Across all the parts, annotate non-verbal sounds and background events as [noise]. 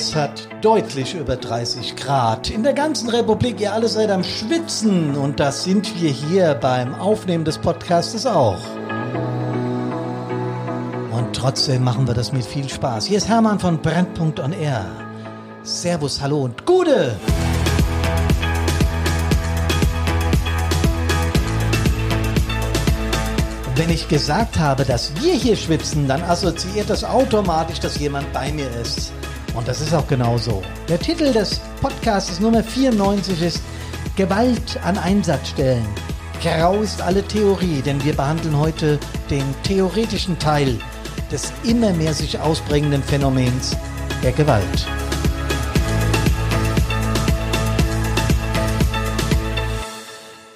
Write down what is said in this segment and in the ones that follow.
Es hat deutlich über 30 Grad. In der ganzen Republik, ihr alle seid am Schwitzen. Und das sind wir hier beim Aufnehmen des Podcastes auch. Und trotzdem machen wir das mit viel Spaß. Hier ist Hermann von Brennpunkt on Air. Servus, hallo und Gude! Wenn ich gesagt habe, dass wir hier schwitzen, dann assoziiert das automatisch, dass jemand bei mir ist. Und das ist auch genau so. Der Titel des Podcasts Nummer 94 ist Gewalt an Einsatzstellen. Grau ist alle Theorie, denn wir behandeln heute den theoretischen Teil des immer mehr sich ausbringenden Phänomens der Gewalt.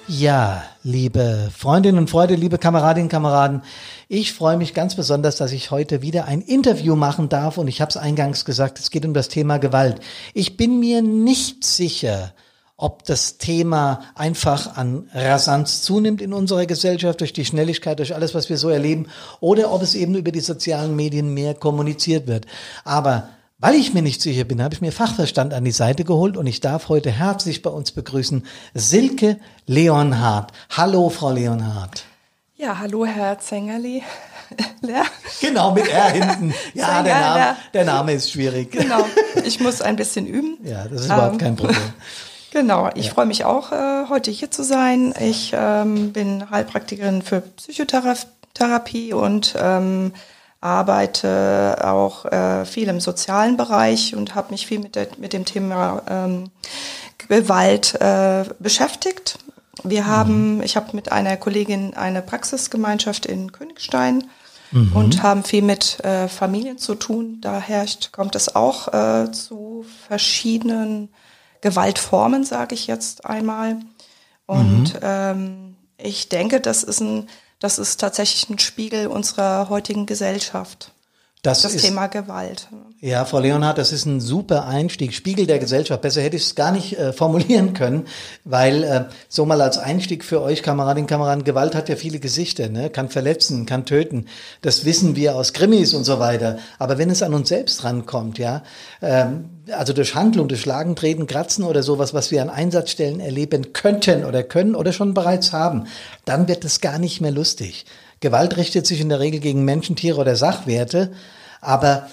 Ja, liebe Freundinnen und Freunde, liebe Kameradinnen und Kameraden, ich freue mich ganz besonders, dass ich heute wieder ein Interview machen darf und ich habe es eingangs gesagt, es geht um das Thema Gewalt. Ich bin mir nicht sicher, ob das Thema einfach an Rasanz zunimmt in unserer Gesellschaft durch die Schnelligkeit, durch alles, was wir so erleben, oder ob es eben über die sozialen Medien mehr kommuniziert wird. Aber weil ich mir nicht sicher bin, habe ich mir Fachverstand an die Seite geholt und ich darf heute herzlich bei uns begrüßen Silke Leonhardt. Hallo, Frau Leonhardt. Ja, hallo, Herr Zengerli. [laughs] genau, mit R hinten. Ja, der Name, der Name ist schwierig. Genau, ich muss ein bisschen üben. Ja, das ist überhaupt ähm, kein Problem. Genau, ich ja. freue mich auch, äh, heute hier zu sein. Ich ähm, bin Heilpraktikerin für Psychotherapie und ähm, arbeite auch äh, viel im sozialen Bereich und habe mich viel mit, der, mit dem Thema ähm, Gewalt äh, beschäftigt. Wir haben, mhm. ich habe mit einer Kollegin eine Praxisgemeinschaft in Königstein mhm. und haben viel mit äh, Familien zu tun. Da herrscht, kommt es auch äh, zu verschiedenen Gewaltformen, sage ich jetzt einmal. Und mhm. ähm, ich denke, das ist ein das ist tatsächlich ein Spiegel unserer heutigen Gesellschaft. Das, das ist, Thema Gewalt. Ja, Frau Leonhardt, das ist ein super Einstieg, Spiegel der Gesellschaft. Besser hätte ich es gar nicht äh, formulieren können, weil äh, so mal als Einstieg für euch, Kameradinnen, Kameraden, Gewalt hat ja viele Gesichter, ne? kann verletzen, kann töten. Das wissen wir aus Krimis und so weiter. Aber wenn es an uns selbst rankommt, ja, ähm, also durch Handlung, durch Schlagen, Treten, Kratzen oder sowas, was wir an Einsatzstellen erleben könnten oder können oder schon bereits haben, dann wird es gar nicht mehr lustig. Gewalt richtet sich in der Regel gegen Menschen, Tiere oder Sachwerte, aber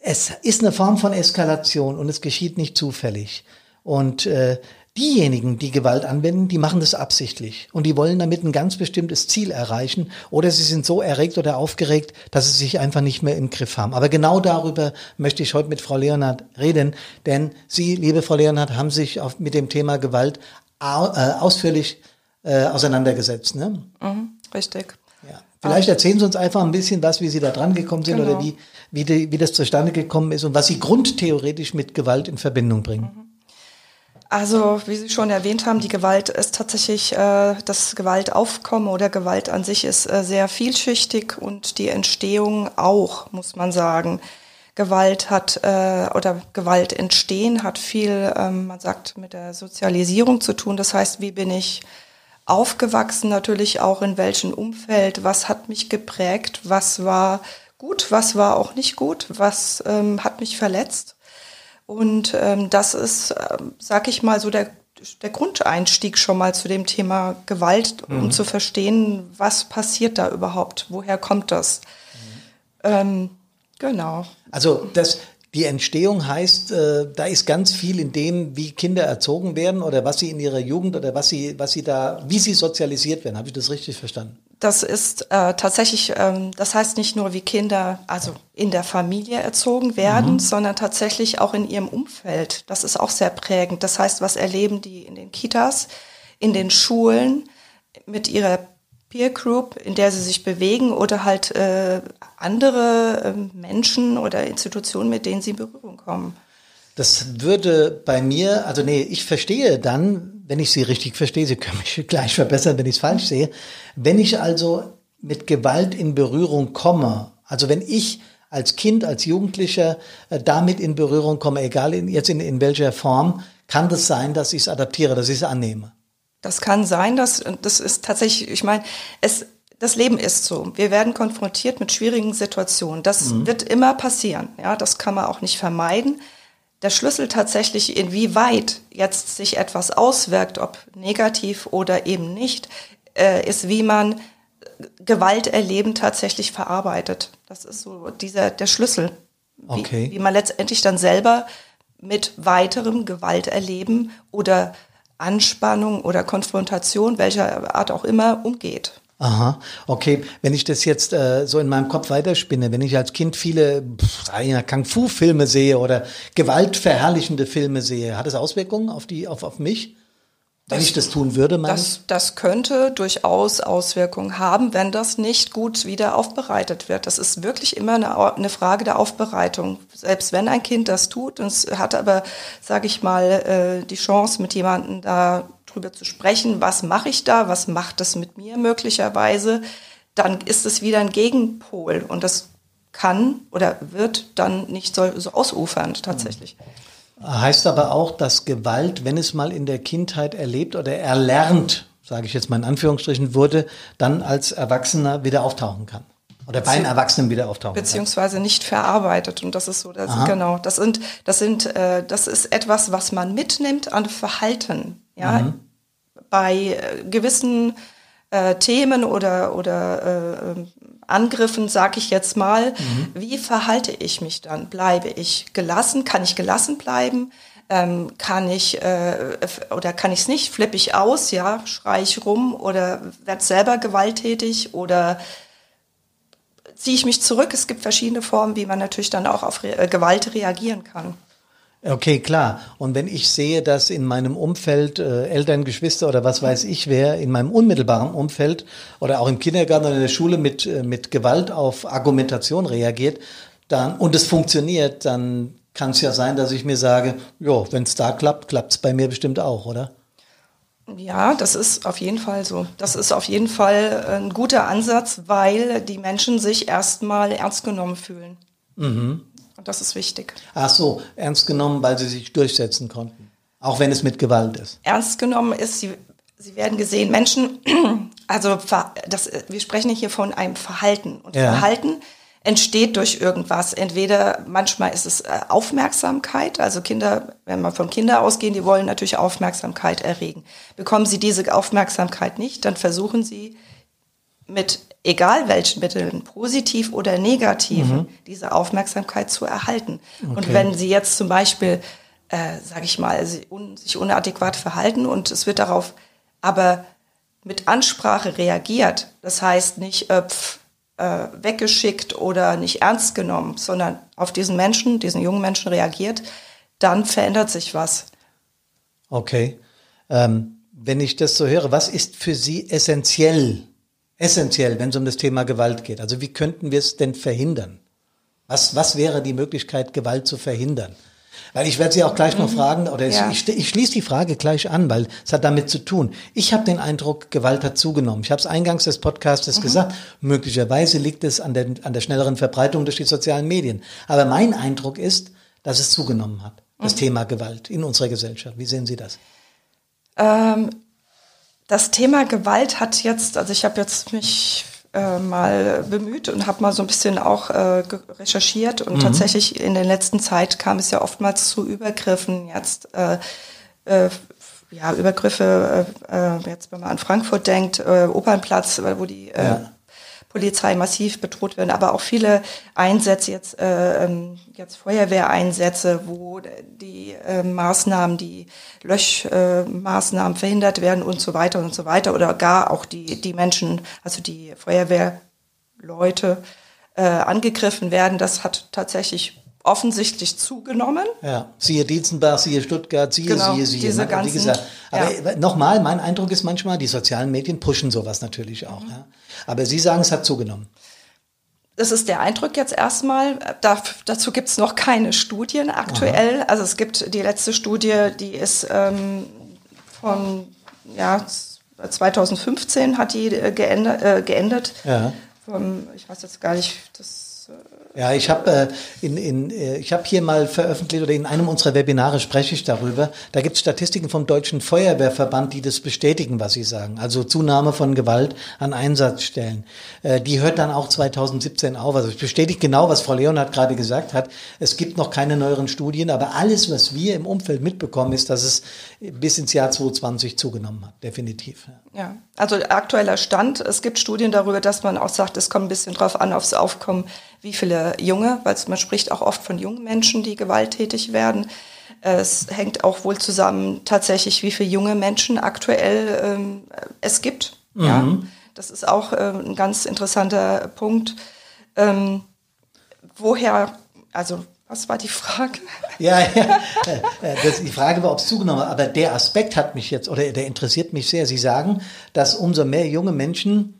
es ist eine Form von Eskalation und es geschieht nicht zufällig. Und äh, diejenigen, die Gewalt anwenden, die machen das absichtlich und die wollen damit ein ganz bestimmtes Ziel erreichen oder sie sind so erregt oder aufgeregt, dass sie sich einfach nicht mehr im Griff haben. Aber genau darüber möchte ich heute mit Frau Leonhardt reden, denn Sie, liebe Frau Leonhardt, haben sich auf, mit dem Thema Gewalt äh, ausführlich äh, auseinandergesetzt. Ne? Mhm, richtig. Vielleicht erzählen Sie uns einfach ein bisschen was, wie Sie da dran gekommen sind genau. oder wie, wie, die, wie das zustande gekommen ist und was Sie grundtheoretisch mit Gewalt in Verbindung bringen. Mhm. Also, wie Sie schon erwähnt haben, die Gewalt ist tatsächlich, äh, das Gewaltaufkommen oder Gewalt an sich ist äh, sehr vielschichtig und die Entstehung auch, muss man sagen. Gewalt hat äh, oder Gewalt entstehen hat viel, ähm, man sagt, mit der Sozialisierung zu tun. Das heißt, wie bin ich aufgewachsen, natürlich auch in welchem Umfeld, was hat mich geprägt, was war gut, was war auch nicht gut, was ähm, hat mich verletzt. Und ähm, das ist, äh, sag ich mal, so der, der Grundeinstieg schon mal zu dem Thema Gewalt, um mhm. zu verstehen, was passiert da überhaupt, woher kommt das. Mhm. Ähm, genau. Also das, die Entstehung heißt, äh, da ist ganz viel in dem, wie Kinder erzogen werden oder was sie in ihrer Jugend oder was sie, was sie da, wie sie sozialisiert werden. Habe ich das richtig verstanden? Das ist äh, tatsächlich, ähm, das heißt nicht nur, wie Kinder also in der Familie erzogen werden, mhm. sondern tatsächlich auch in ihrem Umfeld. Das ist auch sehr prägend. Das heißt, was erleben die in den Kitas, in den Schulen mit ihrer Peer Group, in der sie sich bewegen oder halt äh, andere äh, Menschen oder Institutionen, mit denen sie in Berührung kommen. Das würde bei mir, also nee, ich verstehe dann, wenn ich Sie richtig verstehe, Sie können mich [laughs] gleich verbessern, wenn ich es falsch sehe, wenn ich also mit Gewalt in Berührung komme, also wenn ich als Kind, als Jugendlicher äh, damit in Berührung komme, egal in, jetzt in, in welcher Form, kann das sein, dass ich es adaptiere, dass ich es annehme. Das kann sein, dass das ist tatsächlich, ich meine, es das Leben ist so. Wir werden konfrontiert mit schwierigen Situationen. Das mhm. wird immer passieren. Ja, das kann man auch nicht vermeiden. Der Schlüssel tatsächlich, inwieweit jetzt sich etwas auswirkt, ob negativ oder eben nicht, äh, ist, wie man Gewalterleben tatsächlich verarbeitet. Das ist so dieser, der Schlüssel. Wie, okay. wie man letztendlich dann selber mit weiterem Gewalterleben oder Anspannung oder Konfrontation, welcher Art auch immer, umgeht. Aha, okay. Wenn ich das jetzt äh, so in meinem Kopf weiterspinne, wenn ich als Kind viele Kung-Fu-Filme sehe oder gewaltverherrlichende Filme sehe, hat das Auswirkungen auf die, auf, auf mich? Wenn das, ich das tun würde, meine das, das könnte durchaus Auswirkungen haben, wenn das nicht gut wieder aufbereitet wird. Das ist wirklich immer eine, eine Frage der Aufbereitung. Selbst wenn ein Kind das tut und es hat aber, sage ich mal, äh, die Chance, mit jemandem da drüber zu sprechen, was mache ich da, was macht das mit mir möglicherweise, dann ist es wieder ein Gegenpol und das kann oder wird dann nicht so, so ausufernd tatsächlich. Heißt aber auch, dass Gewalt, wenn es mal in der Kindheit erlebt oder erlernt, sage ich jetzt mal in Anführungsstrichen, wurde, dann als Erwachsener wieder auftauchen kann. Oder bei einem Erwachsenen wieder auftauchen Beziehungsweise kann. nicht verarbeitet. Und das ist so, das, genau. Das sind, das sind, äh, das ist etwas, was man mitnimmt an Verhalten. Ja, mhm. bei äh, gewissen äh, Themen oder oder äh, Angriffen, sage ich jetzt mal, mhm. wie verhalte ich mich dann? Bleibe ich gelassen? Kann ich gelassen bleiben? Ähm, kann ich äh, oder kann ich es nicht? Flippe ich aus? Ja, schreie ich rum oder werde selber gewalttätig oder ziehe ich mich zurück? Es gibt verschiedene Formen, wie man natürlich dann auch auf Re äh, Gewalt reagieren kann. Okay, klar. Und wenn ich sehe, dass in meinem Umfeld äh, Eltern, Geschwister oder was weiß ich wer in meinem unmittelbaren Umfeld oder auch im Kindergarten oder in der Schule mit, äh, mit Gewalt auf Argumentation reagiert, dann, und es funktioniert, dann kann es ja sein, dass ich mir sage, jo, wenn es da klappt, klappt es bei mir bestimmt auch, oder? Ja, das ist auf jeden Fall so. Das ist auf jeden Fall ein guter Ansatz, weil die Menschen sich erstmal ernst genommen fühlen. Mhm. Und das ist wichtig. Ach so, ernst genommen, weil sie sich durchsetzen konnten. Auch wenn es mit Gewalt ist. Ernst genommen ist, sie, sie werden gesehen, Menschen, [clears throat] also das, wir sprechen hier von einem Verhalten. Und ja. Verhalten entsteht durch irgendwas. Entweder manchmal ist es äh, Aufmerksamkeit, also Kinder, wenn wir von Kindern ausgehen, die wollen natürlich Aufmerksamkeit erregen. Bekommen sie diese Aufmerksamkeit nicht, dann versuchen sie mit egal welchen Mitteln, positiv oder negativ, mhm. diese Aufmerksamkeit zu erhalten. Okay. Und wenn Sie jetzt zum Beispiel, äh, sage ich mal, sich unadäquat verhalten und es wird darauf aber mit Ansprache reagiert, das heißt nicht äh, pf, äh, weggeschickt oder nicht ernst genommen, sondern auf diesen Menschen, diesen jungen Menschen reagiert, dann verändert sich was. Okay. Ähm, wenn ich das so höre, was ist für Sie essentiell essentiell, wenn es um das Thema Gewalt geht. Also wie könnten wir es denn verhindern? Was, was wäre die Möglichkeit, Gewalt zu verhindern? Weil ich werde Sie auch gleich noch mhm. fragen, oder ja. ich, ich schließe die Frage gleich an, weil es hat damit zu tun. Ich habe den Eindruck, Gewalt hat zugenommen. Ich habe es eingangs des Podcasts mhm. gesagt, möglicherweise liegt es an der, an der schnelleren Verbreitung durch die sozialen Medien. Aber mein Eindruck ist, dass es zugenommen hat, das mhm. Thema Gewalt in unserer Gesellschaft. Wie sehen Sie das? Ähm, das Thema Gewalt hat jetzt, also ich habe jetzt mich äh, mal bemüht und habe mal so ein bisschen auch äh, recherchiert und mhm. tatsächlich in der letzten Zeit kam es ja oftmals zu Übergriffen. Jetzt äh, äh, ja Übergriffe, äh, äh jetzt wenn man an Frankfurt denkt, Opernplatz, wo die ja. Polizei massiv bedroht werden, aber auch viele Einsätze, jetzt, äh, ähm, jetzt Feuerwehreinsätze, wo die äh, Maßnahmen, die Löschmaßnahmen äh, verhindert werden und so weiter und so weiter oder gar auch die, die Menschen, also die Feuerwehrleute äh, angegriffen werden. Das hat tatsächlich offensichtlich zugenommen. Ja, siehe Dietzenbach, siehe Stuttgart, siehe, genau, siehe, siehe. Diese ne? ganzen, Wie gesagt, aber ja. nochmal, mein Eindruck ist manchmal, die sozialen Medien pushen sowas natürlich auch. Mhm. Ja. Aber Sie sagen, es hat zugenommen. Das ist der Eindruck jetzt erstmal. Da, dazu gibt es noch keine Studien aktuell. Aha. Also es gibt die letzte Studie, die ist ähm, von ja, 2015 hat die äh, geändert. Äh, geändert. Ja. Vom, ich weiß jetzt gar nicht, das Ja, ich habe äh, in, in, äh, ich hab hier mal veröffentlicht oder in einem unserer Webinare spreche ich darüber. Da gibt es Statistiken vom Deutschen Feuerwehrverband, die das bestätigen, was sie sagen. Also Zunahme von Gewalt an Einsatzstellen. Äh, die hört dann auch 2017 auf. Also es bestätigt genau, was Frau Leonhardt gerade gesagt hat. Es gibt noch keine neueren Studien, aber alles, was wir im Umfeld mitbekommen, ist, dass es bis ins Jahr 2020 zugenommen hat. Definitiv. Ja, also aktueller Stand. Es gibt Studien darüber, dass man auch sagt, es kommt ein bisschen drauf an, aufs Aufkommen wie viele junge, weil man spricht auch oft von jungen Menschen, die gewalttätig werden. Es hängt auch wohl zusammen tatsächlich, wie viele junge Menschen aktuell ähm, es gibt. Mhm. Ja, das ist auch äh, ein ganz interessanter Punkt. Ähm, woher, also was war die Frage? [laughs] Ja, ja. Das, die Frage war, ob es zugenommen hat. Aber der Aspekt hat mich jetzt, oder der interessiert mich sehr. Sie sagen, dass umso mehr junge Menschen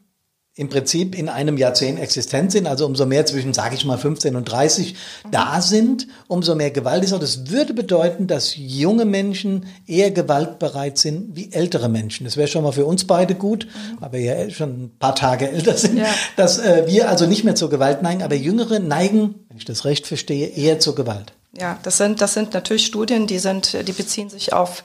im Prinzip in einem Jahrzehnt existent sind, also umso mehr zwischen, sage ich mal, 15 und 30 mhm. da sind, umso mehr Gewalt ist. Und das würde bedeuten, dass junge Menschen eher gewaltbereit sind wie ältere Menschen. Das wäre schon mal für uns beide gut, mhm. weil wir ja schon ein paar Tage älter sind, ja. dass äh, wir also nicht mehr zur Gewalt neigen, aber Jüngere neigen, wenn ich das recht verstehe, eher zur Gewalt. Ja, das sind, das sind natürlich Studien, die sind, die beziehen sich auf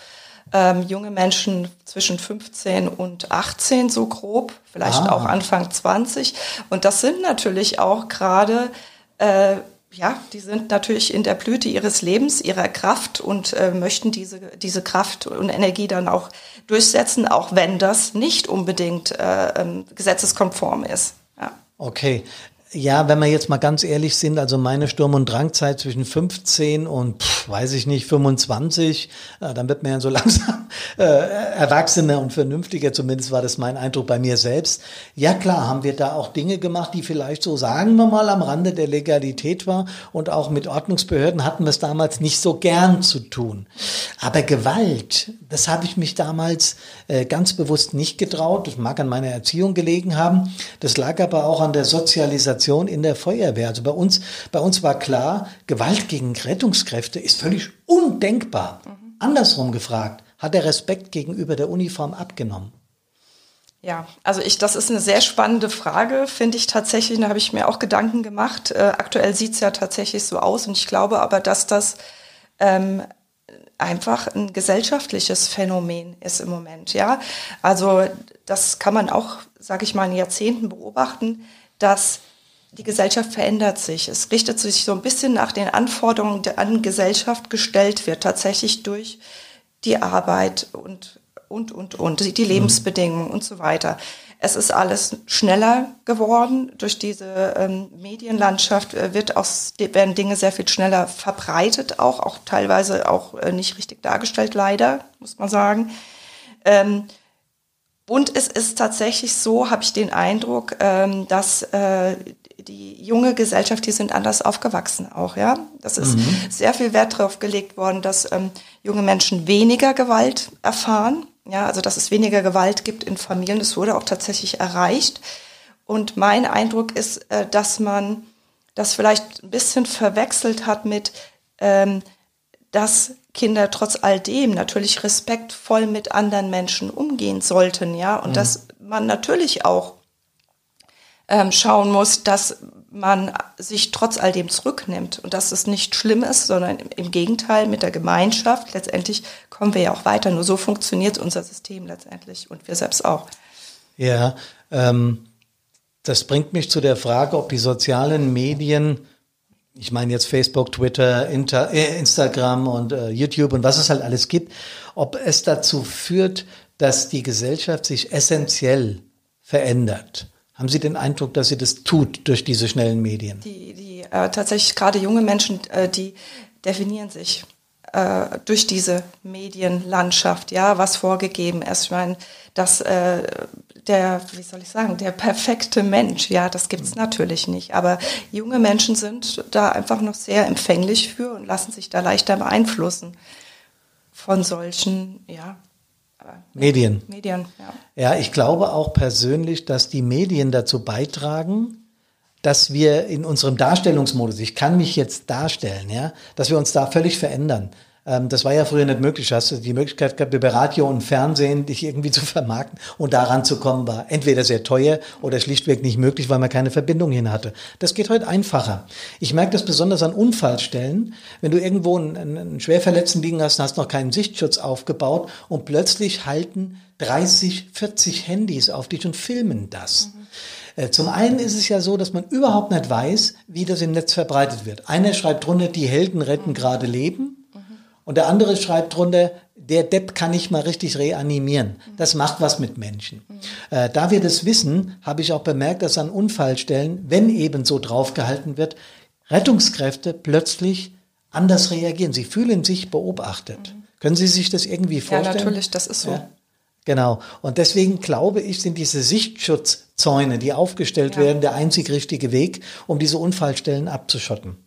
ähm, junge Menschen zwischen 15 und 18 so grob, vielleicht ah. auch Anfang 20. Und das sind natürlich auch gerade, äh, ja, die sind natürlich in der Blüte ihres Lebens, ihrer Kraft und äh, möchten diese, diese Kraft und Energie dann auch durchsetzen, auch wenn das nicht unbedingt äh, ähm, gesetzeskonform ist. Ja. Okay, ja, wenn wir jetzt mal ganz ehrlich sind, also meine Sturm- und Drangzeit zwischen 15 und, pff, weiß ich nicht, 25, äh, dann wird man ja so [laughs] langsam äh, erwachsener und vernünftiger, zumindest war das mein Eindruck bei mir selbst. Ja klar, haben wir da auch Dinge gemacht, die vielleicht so, sagen wir mal, am Rande der Legalität war und auch mit Ordnungsbehörden hatten wir es damals nicht so gern zu tun. Aber Gewalt, das habe ich mich damals äh, ganz bewusst nicht getraut, das mag an meiner Erziehung gelegen haben, das lag aber auch an der Sozialisation Organisation in der Feuerwehr. Also bei uns, bei uns war klar, Gewalt gegen Rettungskräfte ist völlig undenkbar. Mhm. Andersrum gefragt, hat der Respekt gegenüber der Uniform abgenommen? Ja, also ich, das ist eine sehr spannende Frage, finde ich tatsächlich. Da habe ich mir auch Gedanken gemacht. Äh, aktuell sieht es ja tatsächlich so aus und ich glaube aber, dass das ähm, einfach ein gesellschaftliches Phänomen ist im Moment. Ja, also das kann man auch, sage ich mal, in Jahrzehnten beobachten, dass die Gesellschaft verändert sich. Es richtet sich so ein bisschen nach den Anforderungen, die an Gesellschaft gestellt wird, tatsächlich durch die Arbeit und, und, und, und, die Lebensbedingungen und so weiter. Es ist alles schneller geworden. Durch diese ähm, Medienlandschaft äh, wird aus, werden Dinge sehr viel schneller verbreitet, auch, auch teilweise auch äh, nicht richtig dargestellt, leider, muss man sagen. Ähm, und es ist tatsächlich so, habe ich den Eindruck, ähm, dass äh, die junge Gesellschaft, die sind anders aufgewachsen auch, ja. Das ist mhm. sehr viel Wert darauf gelegt worden, dass ähm, junge Menschen weniger Gewalt erfahren, ja, also dass es weniger Gewalt gibt in Familien. Das wurde auch tatsächlich erreicht. Und mein Eindruck ist, äh, dass man das vielleicht ein bisschen verwechselt hat mit, ähm, dass Kinder trotz all dem natürlich respektvoll mit anderen Menschen umgehen sollten, ja, und mhm. dass man natürlich auch ähm, schauen muss, dass man sich trotz all dem zurücknimmt und dass es nicht schlimm ist, sondern im Gegenteil mit der Gemeinschaft. Letztendlich kommen wir ja auch weiter. Nur so funktioniert unser System letztendlich und wir selbst auch. Ja, ähm, das bringt mich zu der Frage, ob die sozialen Medien, ich meine jetzt Facebook, Twitter, Inter, äh, Instagram und äh, YouTube und was es halt alles gibt, ob es dazu führt, dass die Gesellschaft sich essentiell verändert. Haben Sie den Eindruck, dass sie das tut durch diese schnellen Medien? Die, die äh, tatsächlich gerade junge Menschen, äh, die definieren sich äh, durch diese Medienlandschaft, ja, was vorgegeben ist. Ich meine, dass äh, der, wie soll ich sagen, der perfekte Mensch, ja, das gibt's mhm. natürlich nicht. Aber junge Menschen sind da einfach noch sehr empfänglich für und lassen sich da leichter beeinflussen von solchen, ja, Medien. Medien, ja. Ja, ich glaube auch persönlich, dass die Medien dazu beitragen, dass wir in unserem Darstellungsmodus, ich kann mich jetzt darstellen, ja, dass wir uns da völlig verändern. Ähm, das war ja früher nicht möglich. Du hast die Möglichkeit gehabt, über Radio und Fernsehen dich irgendwie [laughs] zu vermarkten und daran zu kommen, war entweder sehr teuer oder schlichtweg nicht möglich, weil man keine Verbindung hin hatte. Das geht heute einfacher. Ich merke das besonders an Unfallstellen. Wenn du irgendwo einen, einen Schwerverletzten liegen hast, hast noch keinen Sichtschutz aufgebaut und plötzlich halten 30, 40 Handys auf dich und filmen das. Mhm. Äh, zum einen ist es ja so, dass man überhaupt nicht weiß, wie das im Netz verbreitet wird. Einer schreibt drunter, die Helden retten gerade Leben. Und der andere schreibt drunter, der Depp kann nicht mal richtig reanimieren. Das macht was mit Menschen. Äh, da wir das wissen, habe ich auch bemerkt, dass an Unfallstellen, wenn eben so draufgehalten wird, Rettungskräfte plötzlich anders reagieren. Sie fühlen sich beobachtet. Mhm. Können Sie sich das irgendwie vorstellen? Ja, natürlich, das ist so. Ja. Genau. Und deswegen glaube ich, sind diese Sichtschutzzäune, die aufgestellt ja. werden, der einzig richtige Weg, um diese Unfallstellen abzuschotten.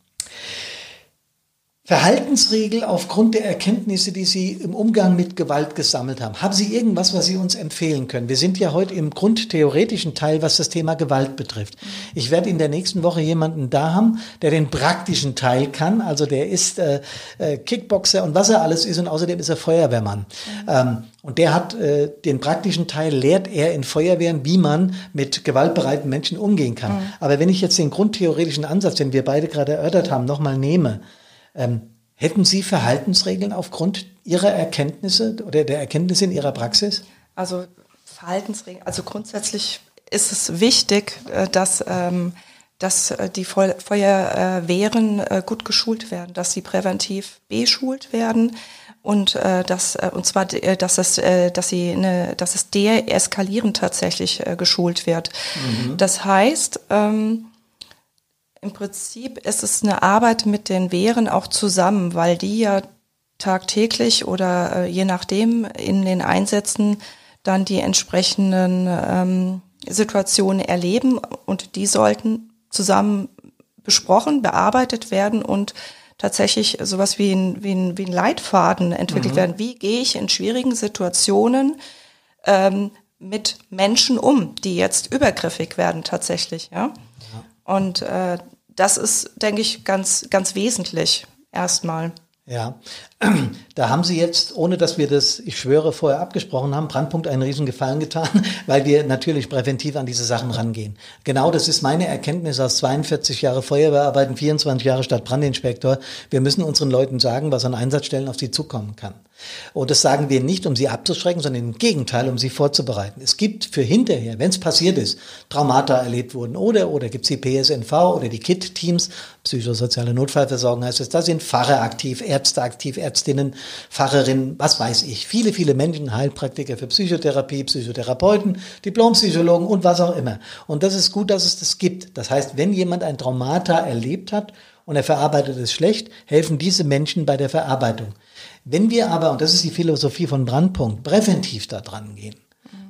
Verhaltensregel aufgrund der Erkenntnisse, die Sie im Umgang mit Gewalt gesammelt haben. Haben Sie irgendwas, was Sie uns empfehlen können? Wir sind ja heute im grundtheoretischen Teil, was das Thema Gewalt betrifft. Ich werde in der nächsten Woche jemanden da haben, der den praktischen Teil kann. Also der ist äh, äh, Kickboxer und was er alles ist und außerdem ist er Feuerwehrmann. Mhm. Ähm, und der hat äh, den praktischen Teil, lehrt er in Feuerwehren, wie man mit gewaltbereiten Menschen umgehen kann. Mhm. Aber wenn ich jetzt den grundtheoretischen Ansatz, den wir beide gerade erörtert haben, nochmal nehme, ähm, hätten Sie Verhaltensregeln aufgrund Ihrer Erkenntnisse oder der Erkenntnisse in Ihrer Praxis? Also Verhaltensregeln, also grundsätzlich ist es wichtig, äh, dass, ähm, dass äh, die Feuerwehren äh, gut geschult werden, dass sie präventiv beschult werden und dass und zwar dass es dass sie eine, dass es deeskalierend tatsächlich geschult wird. Mhm. Das heißt, ähm, im Prinzip ist es eine Arbeit mit den Wehren auch zusammen, weil die ja tagtäglich oder äh, je nachdem in den Einsätzen dann die entsprechenden ähm, Situationen erleben und die sollten zusammen besprochen, bearbeitet werden und tatsächlich sowas wie ein, wie ein, wie ein Leitfaden entwickelt mhm. werden. Wie gehe ich in schwierigen Situationen ähm, mit Menschen um, die jetzt übergriffig werden tatsächlich, ja? Und äh, das ist, denke ich, ganz, ganz wesentlich erstmal. Ja, [clears throat] da haben Sie jetzt, ohne dass wir das, ich schwöre, vorher abgesprochen haben, Brandpunkt einen riesen Gefallen getan, [laughs] weil wir natürlich präventiv an diese Sachen rangehen. Genau das ist meine Erkenntnis aus 42 Jahre Feuerwehrarbeiten, 24 Jahre Stadtbrandinspektor. Wir müssen unseren Leuten sagen, was an Einsatzstellen auf sie zukommen kann. Und das sagen wir nicht, um sie abzuschrecken, sondern im Gegenteil, um sie vorzubereiten. Es gibt für hinterher, wenn es passiert ist, Traumata erlebt wurden oder, oder gibt es die PSNV oder die KIT-Teams, psychosoziale Notfallversorgung heißt es, da sind Pfarrer aktiv, Ärzte aktiv, Ärztinnen, Pfarrerinnen, was weiß ich. Viele, viele Menschen, Heilpraktiker für Psychotherapie, Psychotherapeuten, Diplompsychologen und was auch immer. Und das ist gut, dass es das gibt. Das heißt, wenn jemand ein Traumata erlebt hat und er verarbeitet es schlecht, helfen diese Menschen bei der Verarbeitung. Wenn wir aber, und das ist die Philosophie von Brandpunkt, präventiv da dran gehen,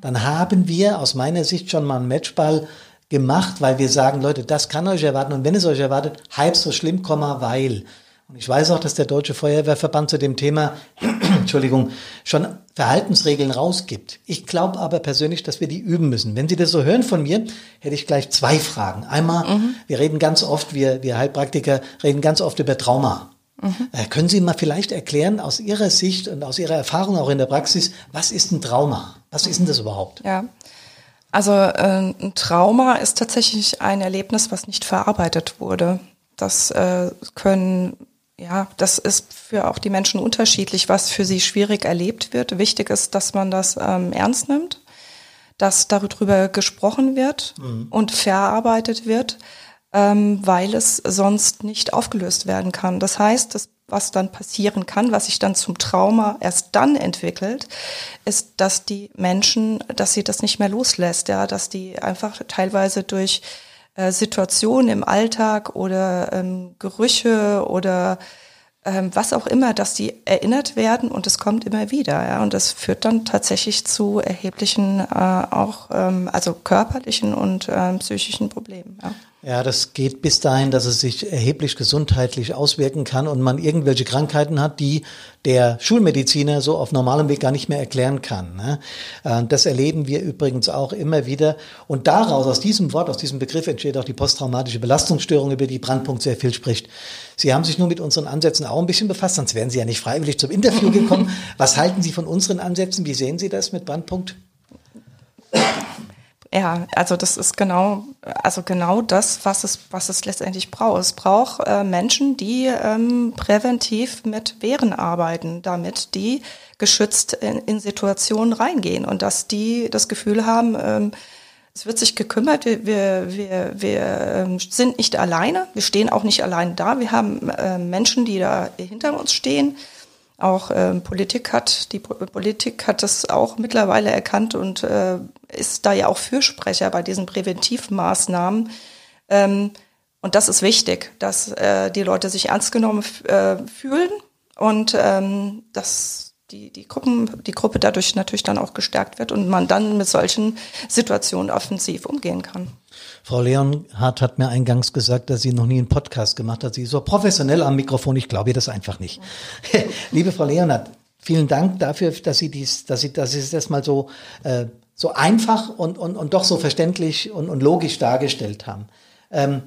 dann haben wir aus meiner Sicht schon mal einen Matchball gemacht, weil wir sagen, Leute, das kann euch erwarten und wenn es euch erwartet, halb so schlimm, weil. Und ich weiß auch, dass der Deutsche Feuerwehrverband zu dem Thema, [clears throat] Entschuldigung, schon Verhaltensregeln rausgibt. Ich glaube aber persönlich, dass wir die üben müssen. Wenn Sie das so hören von mir, hätte ich gleich zwei Fragen. Einmal, mhm. wir reden ganz oft, wir, wir Heilpraktiker reden ganz oft über Trauma. Mhm. Äh, können Sie mal vielleicht erklären aus Ihrer Sicht und aus Ihrer Erfahrung auch in der Praxis, was ist ein Trauma? Was ist denn das überhaupt? Ja. Also äh, ein Trauma ist tatsächlich ein Erlebnis, was nicht verarbeitet wurde. Das äh, können, ja, das ist für auch die Menschen unterschiedlich, was für sie schwierig erlebt wird. Wichtig ist, dass man das ähm, ernst nimmt, dass darüber gesprochen wird mhm. und verarbeitet wird ähm, weil es sonst nicht aufgelöst werden kann. Das heißt, das, was dann passieren kann, was sich dann zum Trauma erst dann entwickelt, ist, dass die Menschen, dass sie das nicht mehr loslässt, ja, dass die einfach teilweise durch äh, Situationen im Alltag oder ähm, Gerüche oder ähm, was auch immer, dass die erinnert werden und es kommt immer wieder. Ja, und das führt dann tatsächlich zu erheblichen, äh, auch ähm, also körperlichen und ähm, psychischen Problemen. Ja. Ja, das geht bis dahin, dass es sich erheblich gesundheitlich auswirken kann und man irgendwelche Krankheiten hat, die der Schulmediziner so auf normalem Weg gar nicht mehr erklären kann. Ne? Äh, das erleben wir übrigens auch immer wieder. Und daraus, aus diesem Wort, aus diesem Begriff entsteht auch die posttraumatische Belastungsstörung, über die Brandpunkt sehr viel spricht. Sie haben sich nur mit unseren Ansätzen auch ein bisschen befasst, sonst wären Sie ja nicht freiwillig zum Interview gekommen. [laughs] Was halten Sie von unseren Ansätzen? Wie sehen Sie das mit Brandpunkt? Ja, also das ist genau, also genau das, was es, was es letztendlich braucht. Es braucht äh, Menschen, die ähm, präventiv mit Wehren arbeiten, damit die geschützt in, in Situationen reingehen und dass die das Gefühl haben, ähm, es wird sich gekümmert, wir, wir, wir, wir ähm, sind nicht alleine, wir stehen auch nicht allein da, wir haben äh, Menschen, die da hinter uns stehen auch ähm, Politik hat, die Politik hat das auch mittlerweile erkannt und äh, ist da ja auch Fürsprecher bei diesen Präventivmaßnahmen. Ähm, und das ist wichtig, dass äh, die Leute sich ernst genommen äh, fühlen und ähm, dass die, die, Gruppen, die Gruppe dadurch natürlich dann auch gestärkt wird und man dann mit solchen Situationen offensiv umgehen kann. Frau Leonhardt hat mir eingangs gesagt, dass sie noch nie einen Podcast gemacht hat. Sie ist so professionell am Mikrofon. Ich glaube ihr das einfach nicht. [laughs] Liebe Frau Leonhardt, vielen Dank dafür, dass Sie dies, dass Sie, dass Sie das mal so, äh, so einfach und, und, und doch so verständlich und, und logisch dargestellt haben. Ähm,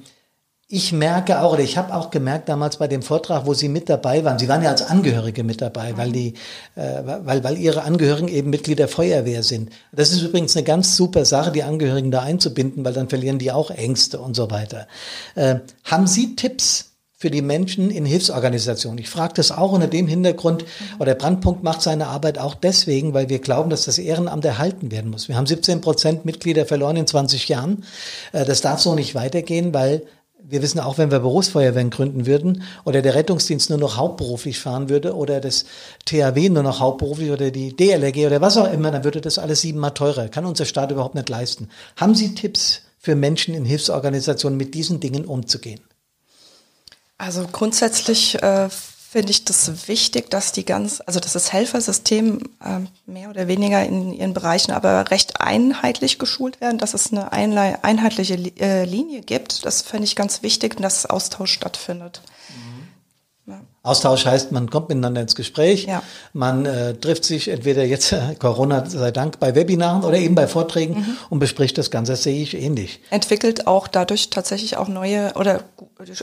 ich merke auch, oder ich habe auch gemerkt damals bei dem Vortrag, wo Sie mit dabei waren, Sie waren ja als Angehörige mit dabei, weil, die, äh, weil, weil Ihre Angehörigen eben Mitglied der Feuerwehr sind. Das ist übrigens eine ganz super Sache, die Angehörigen da einzubinden, weil dann verlieren die auch Ängste und so weiter. Äh, haben Sie Tipps für die Menschen in Hilfsorganisationen. Ich frage das auch unter dem Hintergrund, oder Brandpunkt macht seine Arbeit auch deswegen, weil wir glauben, dass das Ehrenamt erhalten werden muss. Wir haben 17 Prozent Mitglieder verloren in 20 Jahren. Äh, das darf so nicht weitergehen, weil wir wissen auch, wenn wir Berufsfeuerwehren gründen würden oder der Rettungsdienst nur noch hauptberuflich fahren würde oder das THW nur noch hauptberuflich oder die DLRG oder was auch immer, dann würde das alles siebenmal teurer. Kann unser Staat überhaupt nicht leisten. Haben Sie Tipps für Menschen in Hilfsorganisationen, mit diesen Dingen umzugehen? Also grundsätzlich äh, finde ich das wichtig, dass die ganz, also dass das Helfersystem äh, mehr oder weniger in ihren Bereichen aber recht einheitlich geschult werden, dass es eine einheitliche äh, Linie gibt. Das finde ich ganz wichtig dass Austausch stattfindet. Austausch heißt, man kommt miteinander ins Gespräch, ja. man äh, trifft sich entweder jetzt äh, Corona sei Dank bei Webinaren oder eben bei Vorträgen mhm. und bespricht das Ganze, das sehe ich ähnlich. Entwickelt auch dadurch tatsächlich auch neue oder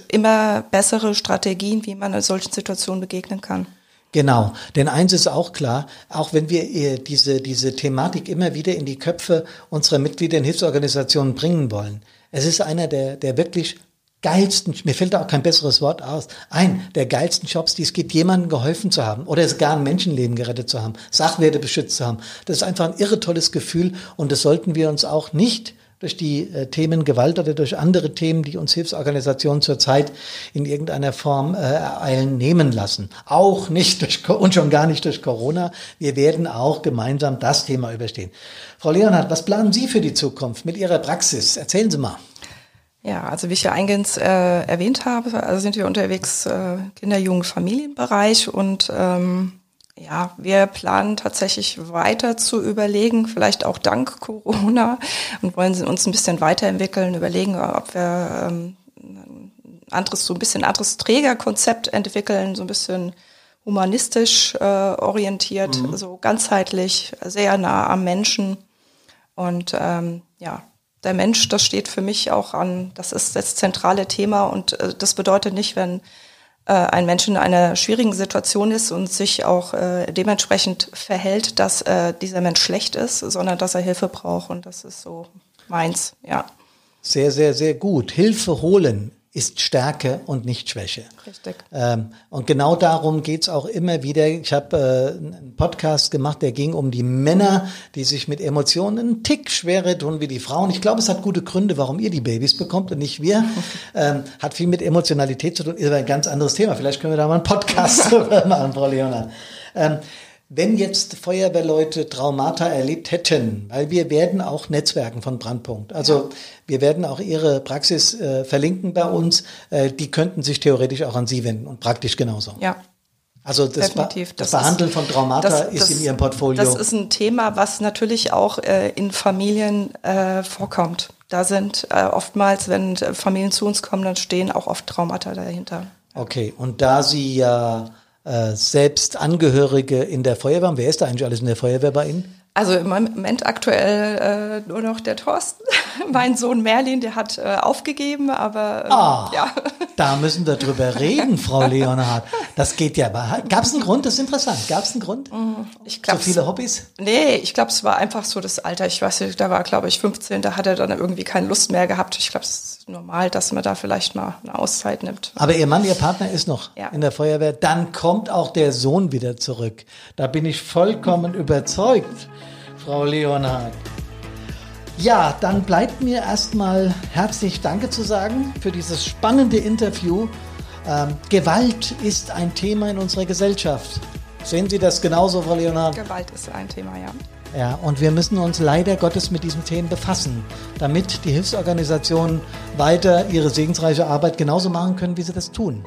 immer bessere Strategien, wie man in solchen Situationen begegnen kann. Genau, denn eins ist auch klar, auch wenn wir äh, diese, diese Thematik immer wieder in die Köpfe unserer Mitglieder in Hilfsorganisationen bringen wollen, es ist einer der, der wirklich geilsten, mir fällt da auch kein besseres Wort aus, ein der geilsten Jobs, die es gibt, jemandem geholfen zu haben oder gar ein Menschenleben gerettet zu haben, Sachwerte beschützt zu haben. Das ist einfach ein irre tolles Gefühl und das sollten wir uns auch nicht durch die äh, Themen Gewalt oder durch andere Themen, die uns Hilfsorganisationen zurzeit in irgendeiner Form äh, ereilen, nehmen lassen. Auch nicht durch und schon gar nicht durch Corona. Wir werden auch gemeinsam das Thema überstehen. Frau Leonhardt, was planen Sie für die Zukunft mit Ihrer Praxis? Erzählen Sie mal. Ja, also wie ich ja eingangs äh, erwähnt habe, also sind wir unterwegs äh, Kinder-, Jugend-, Familienbereich und ähm, ja, wir planen tatsächlich weiter zu überlegen, vielleicht auch dank [laughs] Corona und wollen uns ein bisschen weiterentwickeln, überlegen, ob wir ähm, ein anderes, so ein bisschen anderes Trägerkonzept entwickeln, so ein bisschen humanistisch äh, orientiert, mhm. so ganzheitlich, sehr nah am Menschen und ähm, ja, der Mensch, das steht für mich auch an, das ist das zentrale Thema und äh, das bedeutet nicht, wenn äh, ein Mensch in einer schwierigen Situation ist und sich auch äh, dementsprechend verhält, dass äh, dieser Mensch schlecht ist, sondern dass er Hilfe braucht und das ist so meins, ja. Sehr, sehr, sehr gut. Hilfe holen ist Stärke und nicht Schwäche. Richtig. Ähm, und genau darum geht's auch immer wieder. Ich habe äh, einen Podcast gemacht, der ging um die Männer, die sich mit Emotionen einen Tick schwerer tun wie die Frauen. Ich glaube, es hat gute Gründe, warum ihr die Babys bekommt und nicht wir. [laughs] Ähm, hat viel mit Emotionalität zu tun, ist aber ein ganz anderes Thema. Vielleicht können wir da mal einen Podcast [laughs] machen, Frau Leonard. Ähm, wenn jetzt Feuerwehrleute Traumata erlebt hätten, weil wir werden auch Netzwerken von Brandpunkt. Also wir werden auch ihre Praxis äh, verlinken bei uns. Äh, die könnten sich theoretisch auch an Sie wenden und praktisch genauso. Ja. Also das, Definitiv. das, das Behandeln ist, von Traumata das, ist in Ihrem Portfolio. Das ist ein Thema, was natürlich auch äh, in Familien äh, vorkommt. Da sind äh, oftmals, wenn Familien zu uns kommen, dann stehen auch oft Traumata dahinter. Okay, und da Sie ja äh, selbst Angehörige in der Feuerwehr haben, wer ist da eigentlich alles in der Feuerwehr bei Ihnen? Also im Moment aktuell äh, nur noch der Thorsten. [laughs] mein Sohn Merlin, der hat äh, aufgegeben, aber äh, ah, ja. [laughs] Da müssen wir drüber reden, Frau Leonhardt. Das geht ja. Gab es einen Grund? Das ist interessant. Gab es einen Grund? Mm, ich glaub, so viele Hobbys? Nee, ich glaube, es war einfach so das Alter. Ich weiß nicht, da war, glaube ich, 15, da hat er dann irgendwie keine Lust mehr gehabt. Ich glaube, es ist normal, dass man da vielleicht mal eine Auszeit nimmt. Aber Ihr Mann, Ihr Partner ist noch ja. in der Feuerwehr. Dann kommt auch der Sohn wieder zurück. Da bin ich vollkommen überzeugt. Frau Leonhardt. Ja, dann bleibt mir erstmal herzlich Danke zu sagen für dieses spannende Interview. Ähm, Gewalt ist ein Thema in unserer Gesellschaft. Sehen Sie das genauso, Frau Leonhardt? Gewalt ist ein Thema, ja. Ja, und wir müssen uns leider Gottes mit diesen Themen befassen, damit die Hilfsorganisationen weiter ihre segensreiche Arbeit genauso machen können, wie sie das tun.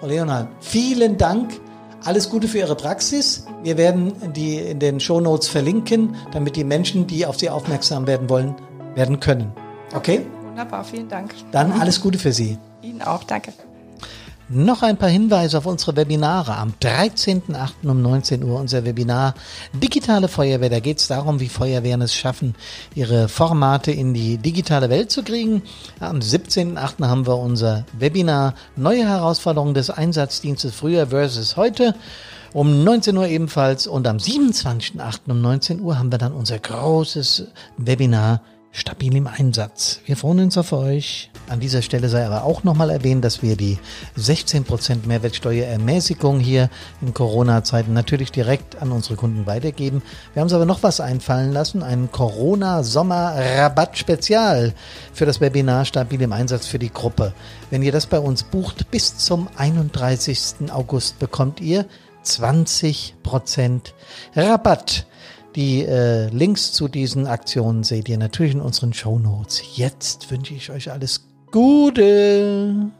Frau Leonhardt, vielen Dank alles Gute für Ihre Praxis. Wir werden die in den Show Notes verlinken, damit die Menschen, die auf Sie aufmerksam werden wollen, werden können. Okay? Wunderbar, vielen Dank. Dann alles Gute für Sie. Ihnen auch, danke. Noch ein paar Hinweise auf unsere Webinare. Am 13.08. um 19 Uhr unser Webinar Digitale Feuerwehr. Da geht es darum, wie Feuerwehren es schaffen, ihre Formate in die digitale Welt zu kriegen. Am 17.08. haben wir unser Webinar Neue Herausforderungen des Einsatzdienstes früher versus heute. Um 19 Uhr ebenfalls und am 27.08. um 19 Uhr haben wir dann unser großes Webinar stabil im Einsatz. Wir freuen uns auf euch. An dieser Stelle sei aber auch nochmal erwähnt, dass wir die 16% Mehrwertsteuerermäßigung hier in Corona-Zeiten natürlich direkt an unsere Kunden weitergeben. Wir haben uns aber noch was einfallen lassen, einen Corona-Sommer-Rabatt-Spezial für das Webinar Stabil im Einsatz für die Gruppe. Wenn ihr das bei uns bucht, bis zum 31. August bekommt ihr 20% Rabatt. Die äh, Links zu diesen Aktionen seht ihr natürlich in unseren Show Notes. Jetzt wünsche ich euch alles Gute.